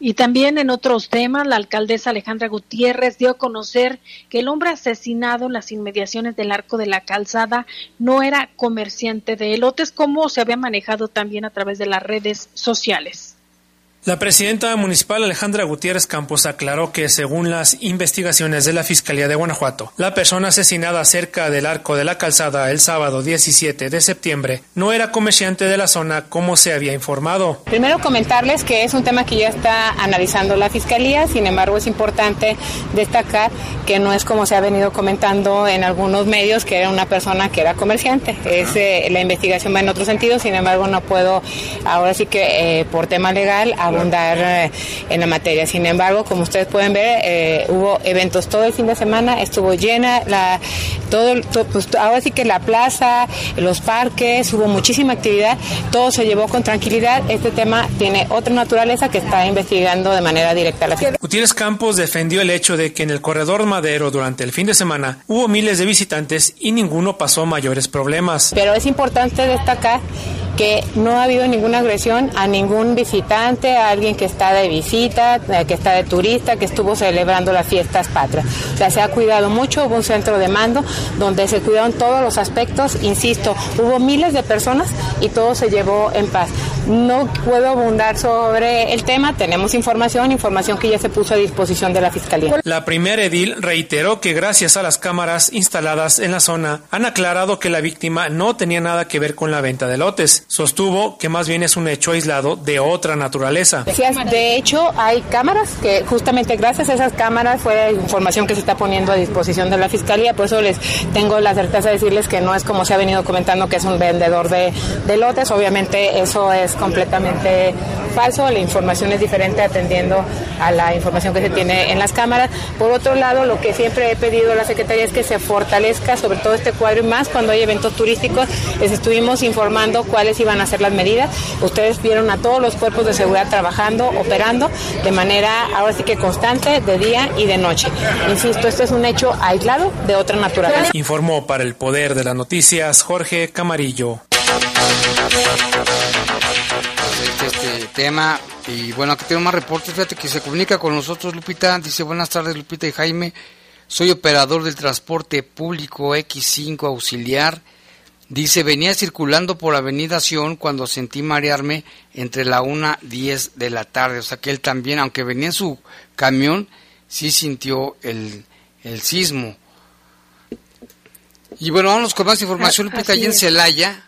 Y también en otros temas, la alcaldesa Alejandra Gutiérrez dio a conocer que el hombre asesinado en las inmediaciones del arco de la calzada no era comerciante de elotes, como se había manejado también a través de las redes sociales. La presidenta municipal Alejandra Gutiérrez Campos aclaró que, según las investigaciones de la Fiscalía de Guanajuato, la persona asesinada cerca del arco de la calzada el sábado 17 de septiembre no era comerciante de la zona como se había informado. Primero comentarles que es un tema que ya está analizando la Fiscalía, sin embargo es importante destacar que no es como se ha venido comentando en algunos medios que era una persona que era comerciante. Es, eh, la investigación va en otro sentido, sin embargo no puedo ahora sí que eh, por tema legal abundar eh, en la materia. Sin embargo, como ustedes pueden ver, eh, hubo eventos todo el fin de semana, estuvo llena la todo, to- pues, ahora sí que la plaza, los parques, hubo muchísima actividad, todo se llevó con tranquilidad. Este tema tiene otra naturaleza que está investigando de manera directa la Fiscalía. Gutiérrez Campos defendió el hecho de que en el corredor Madero durante el fin de semana hubo miles de visitantes y ninguno pasó mayores problemas. Pero es importante destacar que no ha habido ninguna agresión a ningún visitante, a alguien que está de visita, eh, que está de turista, que estuvo celebrando las fiestas patrias. O sea, se ha cuidado mucho, hubo un centro de mando donde se cuidaron todos los aspectos, insisto, hubo miles de personas y todo se llevó en paz. No puedo abundar sobre el tema, tenemos información, información que ya se puso a disposición de la Fiscalía. La primera edil reiteró que gracias a las cámaras instaladas en la zona han aclarado que la víctima no tenía nada que ver con la venta de lotes. Sostuvo que más bien es un hecho aislado de otra naturaleza. De hecho, hay cámaras que justamente gracias a esas cámaras fue información que se está poniendo a disposición de la Fiscalía, por eso les tengo la certeza de decirles que no es como se ha venido comentando que es un vendedor de, de lotes, obviamente eso es completamente falso, la información es diferente atendiendo a la información que se tiene en las cámaras. Por otro lado, lo que siempre he pedido a la Secretaría es que se fortalezca sobre todo este cuadro y más cuando hay eventos turísticos, les estuvimos informando cuáles iban a ser las medidas. Ustedes vieron a todos los cuerpos de seguridad trabajando, operando de manera ahora sí que constante, de día y de noche. Insisto, esto es un hecho aislado de otra naturaleza. Informó para el Poder de las Noticias Jorge Camarillo. Este, este tema. Y bueno, aquí tenemos más reportes. Fíjate que se comunica con nosotros, Lupita. Dice, buenas tardes, Lupita y Jaime. Soy operador del transporte público X5 auxiliar. Dice, venía circulando por Avenida Sion cuando sentí marearme entre la 1 y 10 de la tarde. O sea que él también, aunque venía en su camión, sí sintió el, el sismo. Y bueno, vamos con más información, Ah, Lupita, allí en. Celaya.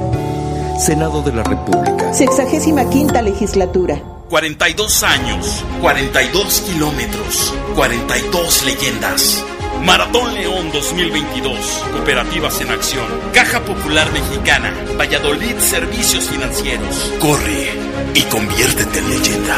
Senado de la República. Sexagésima quinta legislatura. 42 años, 42 kilómetros, 42 leyendas. Maratón León 2022. Cooperativas en acción. Caja Popular Mexicana. Valladolid Servicios Financieros. Corre y conviértete en leyenda.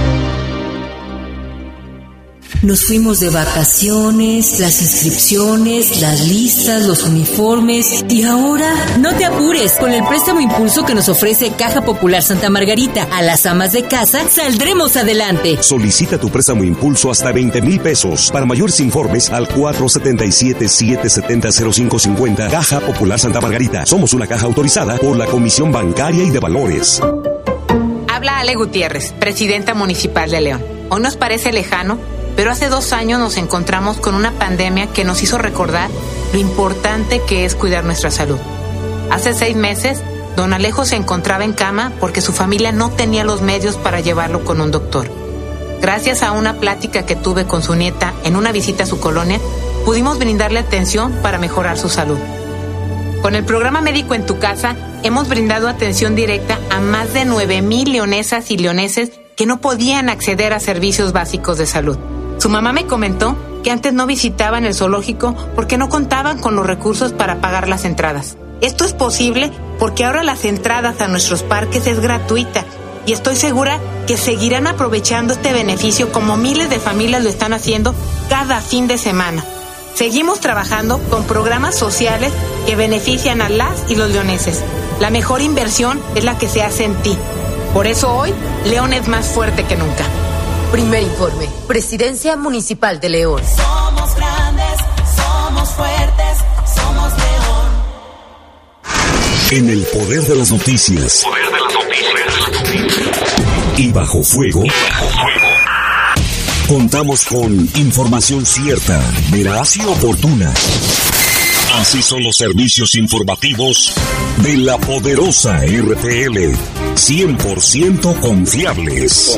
Nos fuimos de vacaciones, las inscripciones, las listas, los uniformes y ahora no te apures con el préstamo impulso que nos ofrece Caja Popular Santa Margarita. A las amas de casa saldremos adelante. Solicita tu préstamo impulso hasta 20 mil pesos. Para mayores informes al 477-770-0550. Caja Popular Santa Margarita. Somos una caja autorizada por la Comisión Bancaria y de Valores. Habla Ale Gutiérrez, presidenta municipal de León. Hoy nos parece lejano, pero hace dos años nos encontramos con una pandemia que nos hizo recordar lo importante que es cuidar nuestra salud. Hace seis meses, don Alejo se encontraba en cama porque su familia no tenía los medios para llevarlo con un doctor. Gracias a una plática que tuve con su nieta en una visita a su colonia, pudimos brindarle atención para mejorar su salud. Con el programa Médico en tu casa, hemos brindado atención directa a más de 9 mil leonesas y leoneses que no podían acceder a servicios básicos de salud. Su mamá me comentó que antes no visitaban el zoológico porque no contaban con los recursos para pagar las entradas. Esto es posible porque ahora las entradas a nuestros parques es gratuita y estoy segura que seguirán aprovechando este beneficio como miles de familias lo están haciendo cada fin de semana. Seguimos trabajando con programas sociales que benefician a las y los leoneses. La mejor inversión es la que se hace en ti. Por eso hoy, León es más fuerte que nunca. Primer informe. Presidencia Municipal de León. Somos grandes, somos fuertes, somos león. En el poder de las noticias. Y bajo fuego. Contamos con información cierta, veraz y oportuna. Así son los servicios informativos de la poderosa RTL. 100% confiables.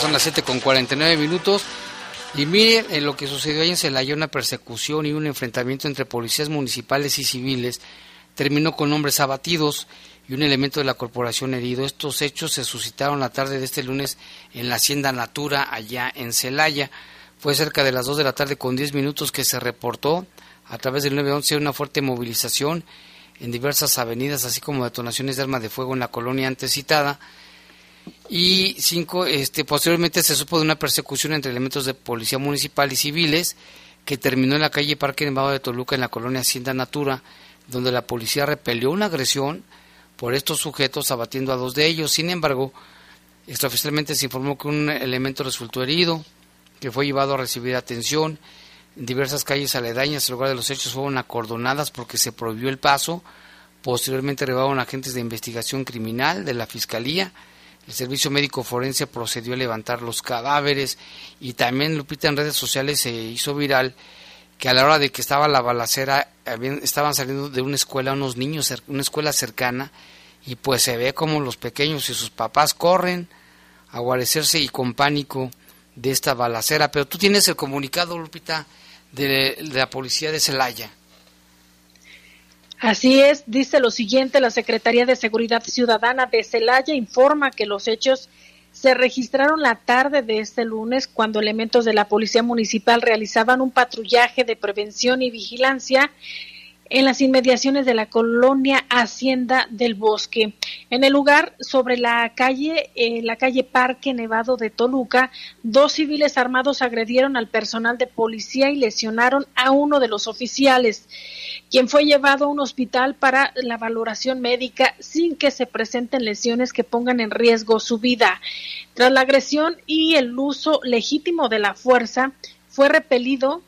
Son las 7 con 49 minutos. Y miren en lo que sucedió ahí en Celaya, una persecución y un enfrentamiento entre policías municipales y civiles terminó con hombres abatidos y un elemento de la corporación herido. Estos hechos se suscitaron la tarde de este lunes en la Hacienda Natura, allá en Celaya. Fue cerca de las 2 de la tarde con 10 minutos que se reportó a través del 911 una fuerte movilización en diversas avenidas, así como detonaciones de armas de fuego en la colonia antes citada. Y cinco, este, posteriormente se supo de una persecución entre elementos de policía municipal y civiles que terminó en la calle Parque Nevado de Toluca en la colonia Hacienda Natura, donde la policía repelió una agresión por estos sujetos abatiendo a dos de ellos. Sin embargo, extraoficialmente se informó que un elemento resultó herido, que fue llevado a recibir atención. Diversas calles aledañas, el lugar de los hechos fueron acordonadas porque se prohibió el paso. Posteriormente arribaron agentes de investigación criminal de la Fiscalía. El Servicio Médico Forense procedió a levantar los cadáveres y también, Lupita, en redes sociales se hizo viral que a la hora de que estaba la balacera estaban saliendo de una escuela unos niños, una escuela cercana, y pues se ve como los pequeños y sus papás corren a guarecerse y con pánico de esta balacera. Pero tú tienes el comunicado, Lupita, de, la policía de Celaya. Así es, dice lo siguiente, la Secretaría de Seguridad Ciudadana de Celaya informa que los hechos se registraron la tarde de este lunes cuando elementos de la Policía Municipal realizaban un patrullaje de prevención y vigilancia en las inmediaciones de la colonia Hacienda del Bosque. En el lugar, sobre la calle, eh, la calle Parque Nevado de Toluca, dos civiles armados agredieron al personal de policía y lesionaron a uno de los oficiales, quien fue llevado a un hospital para la valoración médica sin que se presenten lesiones que pongan en riesgo su vida. Tras la agresión y el uso legítimo de la fuerza, fue repelido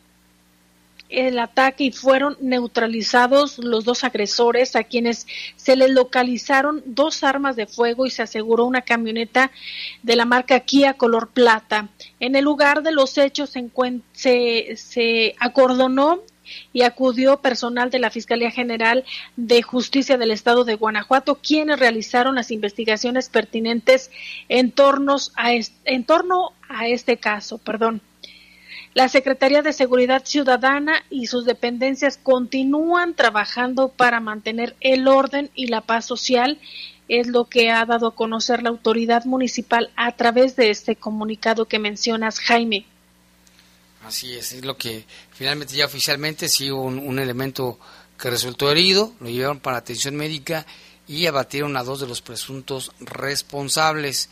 el ataque y fueron neutralizados los dos agresores a quienes se les localizaron dos armas de fuego y se aseguró una camioneta de la marca Kia color plata. En el lugar de los hechos se, se, se acordonó y acudió personal de la Fiscalía General de Justicia del Estado de Guanajuato, quienes realizaron las investigaciones pertinentes en, tornos a en torno a este caso. Perdón. La Secretaría de Seguridad Ciudadana y sus dependencias continúan trabajando para mantener el orden y la paz social, es lo que ha dado a conocer la autoridad municipal a través de este comunicado que mencionas, Jaime. Así es, es lo que finalmente ya oficialmente sí hubo un, un elemento que resultó herido, lo llevaron para atención médica y abatieron a dos de los presuntos responsables.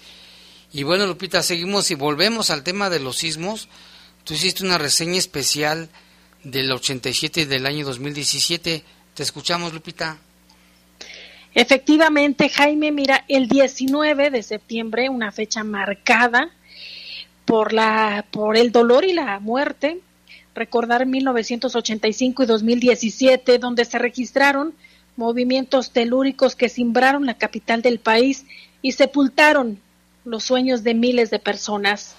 Y bueno, Lupita, seguimos y volvemos al tema de los sismos. Tú hiciste una reseña especial del 87 y del año 2017. Te escuchamos, Lupita. Efectivamente, Jaime, mira, el 19 de septiembre, una fecha marcada por la por el dolor y la muerte, recordar 1985 y 2017, donde se registraron movimientos telúricos que cimbraron la capital del país y sepultaron los sueños de miles de personas.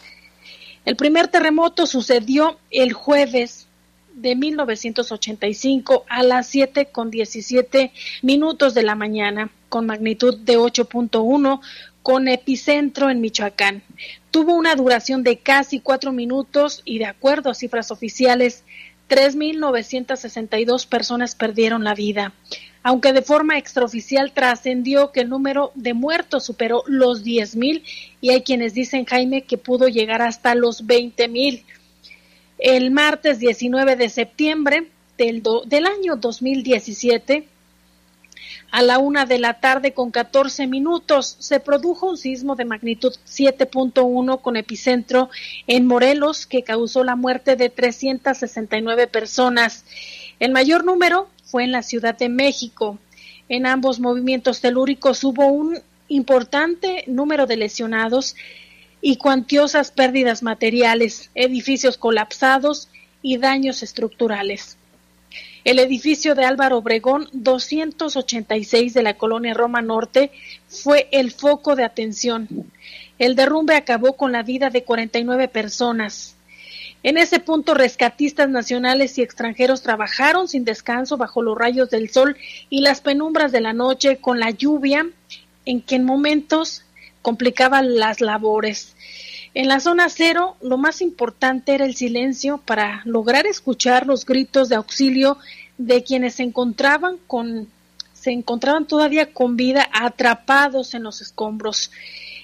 El primer terremoto sucedió el jueves de 1985 a las 7 con 17 minutos de la mañana, con magnitud de 8.1, con epicentro en Michoacán. Tuvo una duración de casi cuatro minutos y de acuerdo a cifras oficiales, 3.962 personas perdieron la vida. Aunque de forma extraoficial trascendió que el número de muertos superó los 10.000 y hay quienes dicen, Jaime, que pudo llegar hasta los 20.000 el martes 19 de septiembre del, do- del año 2017, a la una de la tarde con 14 minutos, se produjo un sismo de magnitud 7.1 con epicentro en Morelos que causó la muerte de 369 personas. El mayor número fue en la Ciudad de México. En ambos movimientos telúricos hubo un importante número de lesionados y cuantiosas pérdidas materiales, edificios colapsados y daños estructurales. El edificio de Álvaro Obregón 286 de la colonia Roma Norte fue el foco de atención. El derrumbe acabó con la vida de 49 personas. En ese punto, rescatistas nacionales y extranjeros trabajaron sin descanso bajo los rayos del sol y las penumbras de la noche con la lluvia, en que en momentos complicaba las labores. En la zona cero, lo más importante era el silencio para lograr escuchar los gritos de auxilio de quienes se encontraban con se encontraban todavía con vida atrapados en los escombros.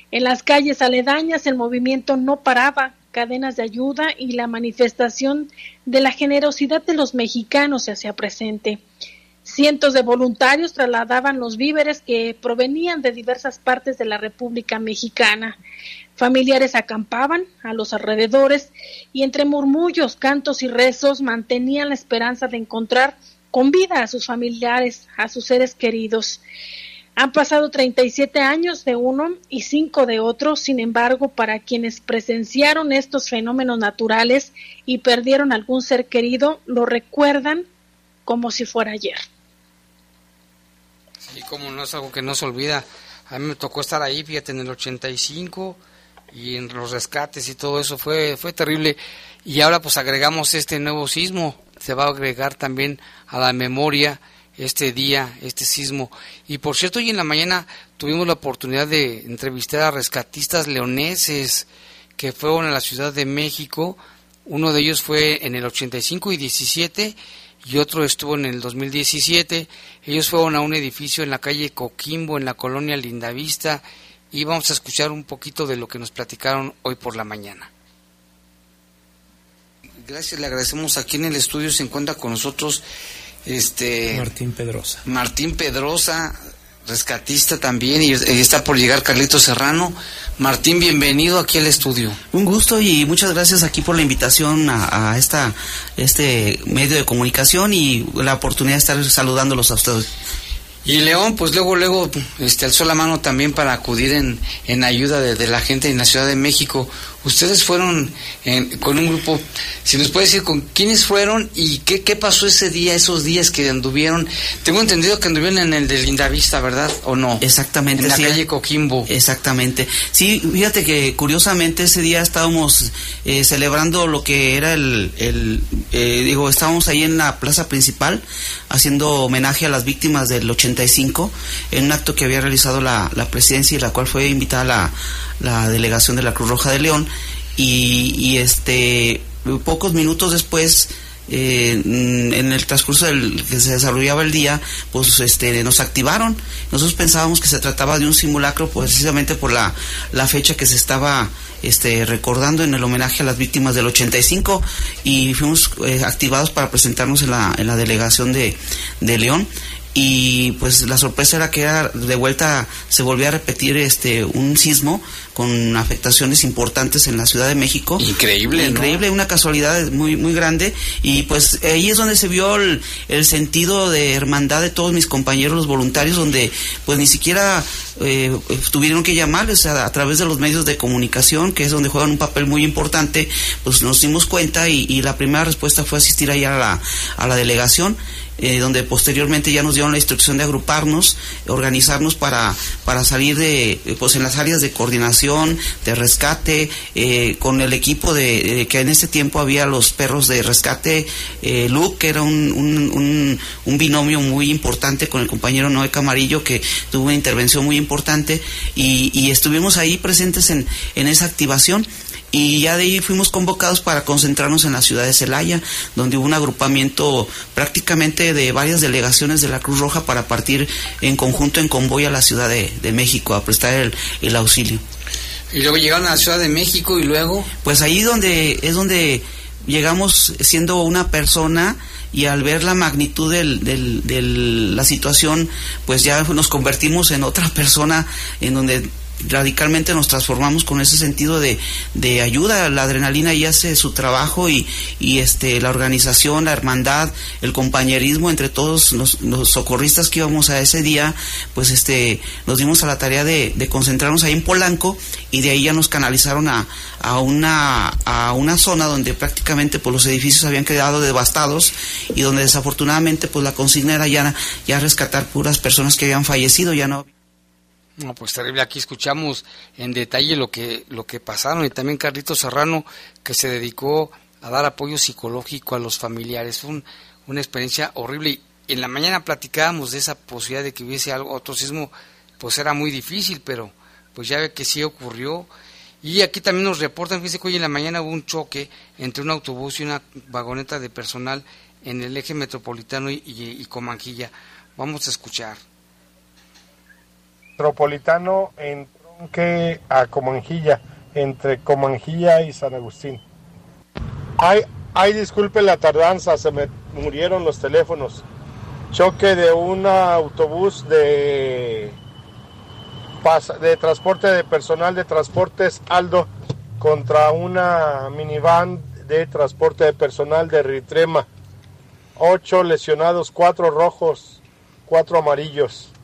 En las calles aledañas el movimiento no paraba, cadenas de ayuda y la manifestación de la generosidad de los mexicanos se hacía presente. Cientos de voluntarios trasladaban los víveres que provenían de diversas partes de la República Mexicana. Familiares acampaban a los alrededores y entre murmullos, cantos y rezos mantenían la esperanza de encontrar con vida a sus familiares, a sus seres queridos. Han pasado 37 años de uno y cinco de otro, sin embargo, para quienes presenciaron estos fenómenos naturales y perdieron algún ser querido, lo recuerdan como si fuera ayer. Sí, como no es algo que no se olvida. A mí me tocó estar ahí, fíjate, en el 85 y en los rescates y todo eso fue fue terrible. Y ahora pues agregamos este nuevo sismo, se va a agregar también a la memoria este día, este sismo. Y por cierto, hoy en la mañana tuvimos la oportunidad de entrevistar a rescatistas leoneses que fueron a la Ciudad de México. Uno de ellos fue en el 85 y 17 y otro estuvo en el 2017. Ellos fueron a un edificio en la calle Coquimbo, en la colonia Lindavista, y vamos a escuchar un poquito de lo que nos platicaron hoy por la mañana. Gracias, le agradecemos. Aquí en el estudio se encuentra con nosotros este Martín Pedrosa. Martín Pedrosa, rescatista también, y está por llegar Carlito Serrano. Martín, bienvenido aquí al estudio. Un gusto y muchas gracias aquí por la invitación a, a esta este medio de comunicación y la oportunidad de estar saludándolos a ustedes. Y León, pues luego, luego, este, alzó la mano también para acudir en, en ayuda de, de la gente en la Ciudad de México. Ustedes fueron en- con un grupo, si nos puede decir con quiénes fueron y qué, qué pasó ese día, esos días que anduvieron. Tengo entendido que anduvieron en el de Lindavista, ¿verdad? ¿O no? Exactamente. En la sí. calle Coquimbo. Exactamente. Sí, fíjate que curiosamente ese día estábamos eh, celebrando lo que era el, el, eh, digo, estábamos ahí en la plaza principal haciendo homenaje a las víctimas del 85 en un acto que había realizado la, la presidencia y la cual fue invitada la, la delegación de la Cruz Roja de León y, y este pocos minutos después eh, mm, en el transcurso del que se desarrollaba el día, pues este nos activaron. Nosotros pensábamos que se trataba de un simulacro pues, precisamente por la, la fecha que se estaba este, recordando en el homenaje a las víctimas del 85 y fuimos eh, activados para presentarnos en la, en la delegación de, de León y pues la sorpresa era que era de vuelta se volvía a repetir este un sismo con afectaciones importantes en la Ciudad de México. Increíble, ¿no? increíble una casualidad muy muy grande. Y pues ahí es donde se vio el, el sentido de hermandad de todos mis compañeros los voluntarios donde pues ni siquiera eh, tuvieron que llamarles a, a través de los medios de comunicación que es donde juegan un papel muy importante pues nos dimos cuenta y, y la primera respuesta fue asistir ahí a la, a la delegación eh, donde posteriormente ya nos dieron la instrucción de agruparnos, organizarnos para, para salir de, eh, pues en las áreas de coordinación, de rescate, eh, con el equipo de, que en ese tiempo había los perros de rescate, eh, Luke, que era un, un, un, un binomio muy importante con el compañero Noé Camarillo, que tuvo una intervención muy importante, y, y estuvimos ahí presentes en, en esa activación y ya de ahí fuimos convocados para concentrarnos en la ciudad de Celaya, donde hubo un agrupamiento prácticamente de varias delegaciones de la Cruz Roja para partir en conjunto en convoy a la Ciudad de, de México a prestar el, el auxilio. Y luego llegaron a la Ciudad de México y luego... Pues ahí donde es donde llegamos siendo una persona y al ver la magnitud del- la situación, pues ya nos convertimos en otra persona en donde radicalmente nos transformamos con ese sentido de, de ayuda. La adrenalina ya hace su trabajo y, y este, la organización, la hermandad, el compañerismo entre todos los, los socorristas que íbamos a ese día, pues este, nos dimos a la tarea de, de concentrarnos ahí en Polanco y de ahí ya nos canalizaron a, a, una, a una zona donde prácticamente pues, los edificios habían quedado devastados y donde desafortunadamente pues la consigna era ya, ya rescatar puras personas que habían fallecido, ya no No, pues terrible. Aquí escuchamos en detalle lo que, lo que pasaron y también Carlito Serrano que se dedicó a dar apoyo psicológico a los familiares. Fue un- una experiencia horrible. Y en la mañana platicábamos de esa posibilidad de que hubiese algo, otro sismo, pues era muy difícil, pero pues ya ve que sí ocurrió. Y aquí también nos reportan, fíjense que hoy en la mañana hubo un choque entre un autobús y una vagoneta de personal en el eje metropolitano y, y- y Comanjilla. Vamos a escuchar. Metropolitano en tronque a Comanjilla, entre Comanjilla y San Agustín. Ay, ay, disculpe la tardanza, se me murieron los teléfonos. Choque de un autobús de, de transporte de personal de transportes Aldo contra una minivan de transporte de personal de Ritrema. Ocho lesionados, cuatro rojos, cuatro amarillos.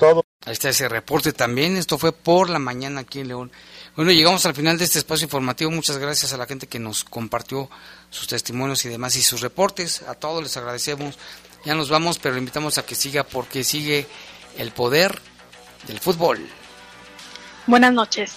Todo. Ahí está ese reporte también. Esto fue por la mañana aquí en León. Bueno, llegamos al final de este espacio informativo. Muchas gracias a la gente que nos compartió sus testimonios y demás y sus reportes. A todos les agradecemos. Ya nos vamos, pero le invitamos a que siga porque sigue el poder del fútbol. Buenas noches.